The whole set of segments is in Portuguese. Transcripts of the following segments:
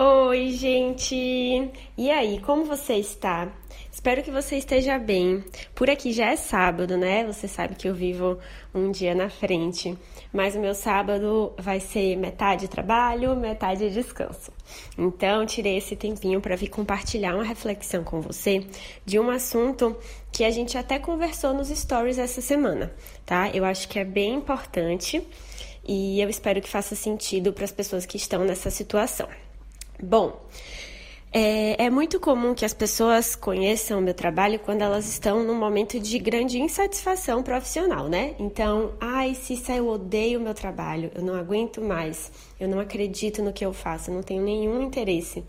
Oi, gente! E aí, como você está? Espero que você esteja bem. Por aqui já é sábado, né? Você sabe que eu vivo um dia na frente, mas o meu sábado vai ser metade trabalho, metade descanso. Então, tirei esse tempinho para vir compartilhar uma reflexão com você de um assunto que a gente até conversou nos stories essa semana, tá? Eu acho que é bem importante e eu espero que faça sentido para as pessoas que estão nessa situação. Bom, é, é, muito comum que as pessoas conheçam o meu trabalho quando elas estão num momento de grande insatisfação profissional, né? Então, ai, Cissa, eu odeio o meu trabalho, eu não aguento mais, eu não acredito no que eu faço, eu não tenho nenhum interesse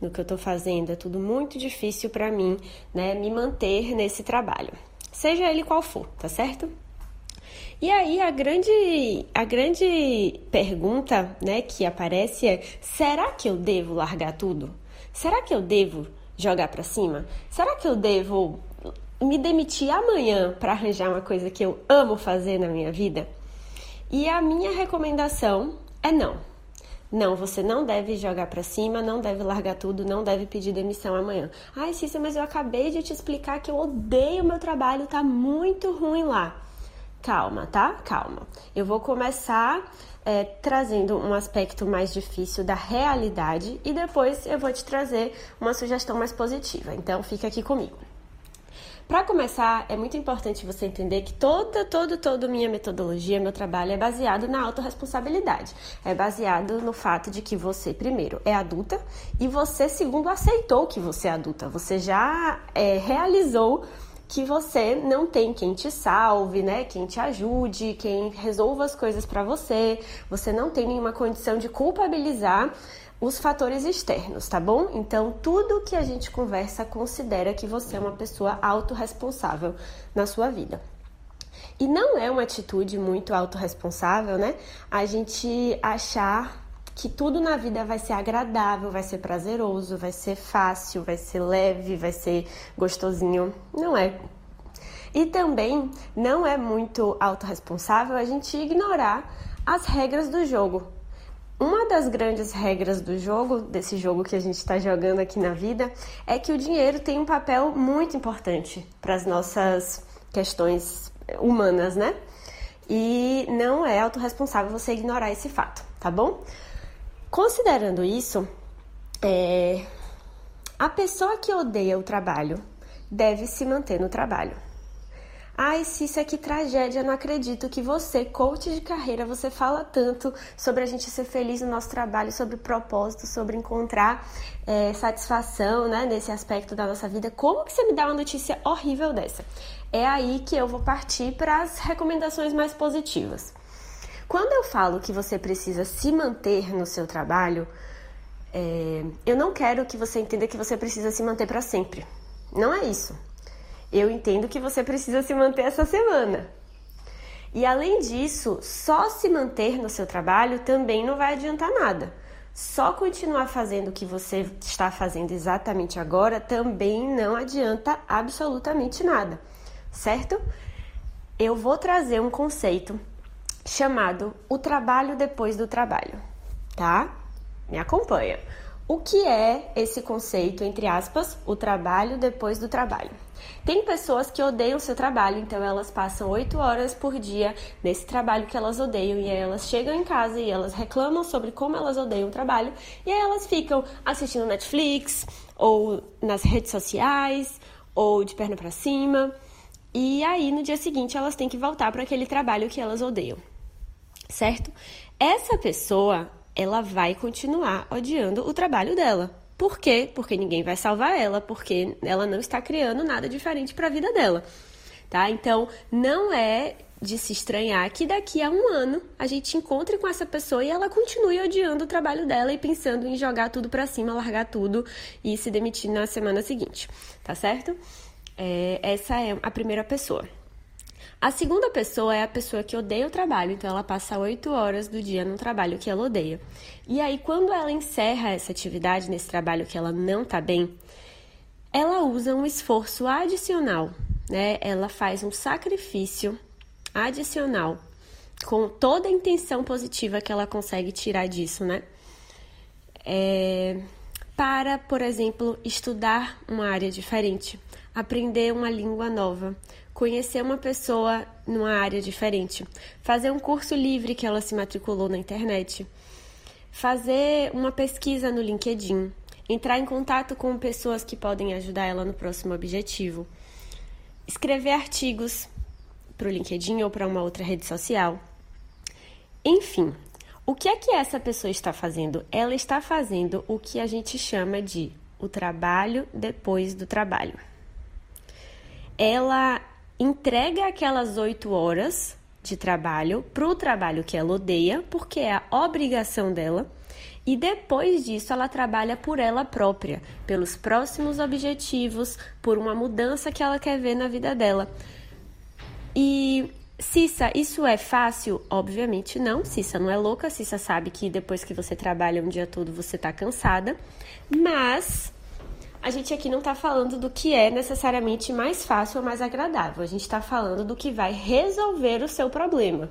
no que eu tô fazendo, é tudo muito difícil para mim, né, me manter nesse trabalho, seja ele qual for, tá certo? E aí a grande, a grande pergunta né, que aparece é: será que eu devo largar tudo? Será que eu devo jogar para cima? Será que eu devo me demitir amanhã para arranjar uma coisa que eu amo fazer na minha vida? E a minha recomendação é não. Não, você não deve jogar para cima, não deve largar tudo, não deve pedir demissão amanhã. Ai, Cícera, mas eu acabei de te explicar que eu odeio meu trabalho, tá muito ruim lá. Calma, tá? Calma. Eu vou começar é, trazendo um aspecto mais difícil da realidade e depois eu vou te trazer uma sugestão mais positiva. Então, fica aqui comigo. Para começar, é muito importante você entender que toda, toda, toda minha metodologia, meu trabalho é baseado na autorresponsabilidade. É baseado no fato de que você, primeiro, é adulta e você, segundo, aceitou que você é adulta. Você já é, realizou que você não tem quem te salve, né? Quem te ajude, quem resolva as coisas para você. Você não tem nenhuma condição de culpabilizar os fatores externos, tá bom? Então, tudo que a gente conversa considera que você é uma pessoa autorresponsável na sua vida. E não é uma atitude muito autorresponsável, né? A gente achar que tudo na vida vai ser agradável, vai ser prazeroso, vai ser fácil, vai ser leve, vai ser gostosinho. Não é. E também não é muito autorresponsável a gente ignorar as regras do jogo. Uma das grandes regras do jogo, desse jogo que a gente está jogando aqui na vida, é que o dinheiro tem um papel muito importante para as nossas questões humanas, né? E não é autorresponsável você ignorar esse fato, tá bom? Considerando isso, é, a pessoa que odeia o trabalho deve se manter no trabalho. Ai, Cícia, que tragédia, não acredito que você, coach de carreira, você fala tanto sobre a gente ser feliz no nosso trabalho, sobre propósito, sobre encontrar é, satisfação né, nesse aspecto da nossa vida. Como que você me dá uma notícia horrível dessa? É aí que eu vou partir para as recomendações mais positivas. Quando eu falo que você precisa se manter no seu trabalho, é, eu não quero que você entenda que você precisa se manter para sempre. Não é isso. Eu entendo que você precisa se manter essa semana. E além disso, só se manter no seu trabalho também não vai adiantar nada. Só continuar fazendo o que você está fazendo exatamente agora também não adianta absolutamente nada, certo? Eu vou trazer um conceito chamado O Trabalho Depois do Trabalho, tá? Me acompanha. O que é esse conceito, entre aspas, o trabalho depois do trabalho? Tem pessoas que odeiam seu trabalho, então elas passam oito horas por dia nesse trabalho que elas odeiam, e aí elas chegam em casa e elas reclamam sobre como elas odeiam o trabalho, e aí elas ficam assistindo Netflix, ou nas redes sociais, ou de perna para cima, e aí no dia seguinte elas têm que voltar para aquele trabalho que elas odeiam certo? Essa pessoa, ela vai continuar odiando o trabalho dela. Por quê? Porque ninguém vai salvar ela, porque ela não está criando nada diferente para a vida dela. Tá? Então, não é de se estranhar que daqui a um ano a gente encontre com essa pessoa e ela continue odiando o trabalho dela e pensando em jogar tudo para cima, largar tudo e se demitir na semana seguinte, tá certo? É, essa é a primeira pessoa. A segunda pessoa é a pessoa que odeia o trabalho, então ela passa oito horas do dia no trabalho que ela odeia. E aí, quando ela encerra essa atividade nesse trabalho que ela não tá bem, ela usa um esforço adicional, né? Ela faz um sacrifício adicional com toda a intenção positiva que ela consegue tirar disso, né? é, para, por exemplo, estudar uma área diferente, aprender uma língua nova, conhecer uma pessoa numa área diferente, fazer um curso livre que ela se matriculou na internet, fazer uma pesquisa no LinkedIn, entrar em contato com pessoas que podem ajudar ela no próximo objetivo, escrever artigos para o LinkedIn ou para uma outra rede social. Enfim, o que é que essa pessoa está fazendo? Ela está fazendo o que a gente chama de o trabalho depois do trabalho. Ela entrega aquelas oito horas de trabalho para o trabalho que ela odeia, porque é a obrigação dela, e depois disso ela trabalha por ela própria, pelos próximos objetivos, por uma mudança que ela quer ver na vida dela. E Cissa, isso é fácil? Obviamente não. Cissa não é louca. Cissa sabe que depois que você trabalha um dia todo você tá cansada. Mas a gente aqui não está falando do que é necessariamente mais fácil ou mais agradável. A gente está falando do que vai resolver o seu problema.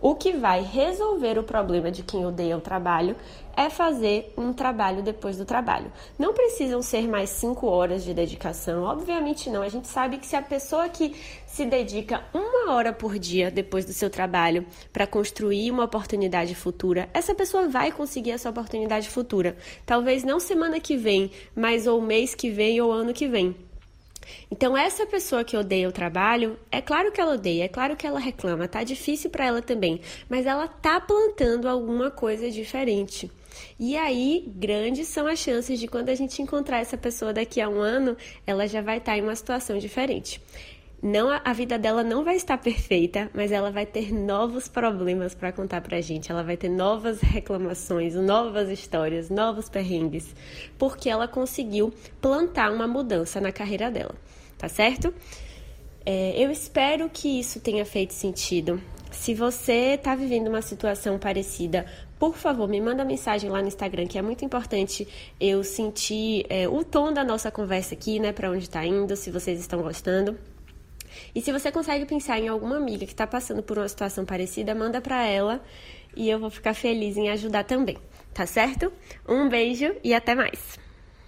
O que vai resolver o problema de quem odeia o trabalho é fazer um trabalho depois do trabalho. Não precisam ser mais cinco horas de dedicação, obviamente não. A gente sabe que se a pessoa que se dedica uma hora por dia depois do seu trabalho para construir uma oportunidade futura, essa pessoa vai conseguir essa oportunidade futura. Talvez não semana que vem, mas ou mês que vem ou ano que vem. Então, essa pessoa que odeia o trabalho, é claro que ela odeia, é claro que ela reclama, tá difícil para ela também, mas ela tá plantando alguma coisa diferente. E aí, grandes são as chances de quando a gente encontrar essa pessoa daqui a um ano, ela já vai estar tá em uma situação diferente. Não, a vida dela não vai estar perfeita, mas ela vai ter novos problemas para contar pra gente. Ela vai ter novas reclamações, novas histórias, novos perrengues, porque ela conseguiu plantar uma mudança na carreira dela, tá certo? É, eu espero que isso tenha feito sentido. Se você está vivendo uma situação parecida, por favor, me manda mensagem lá no Instagram, que é muito importante eu sentir é, o tom da nossa conversa aqui, né? Para onde está indo, se vocês estão gostando. E se você consegue pensar em alguma amiga que está passando por uma situação parecida, manda para ela e eu vou ficar feliz em ajudar também, tá certo? Um beijo e até mais!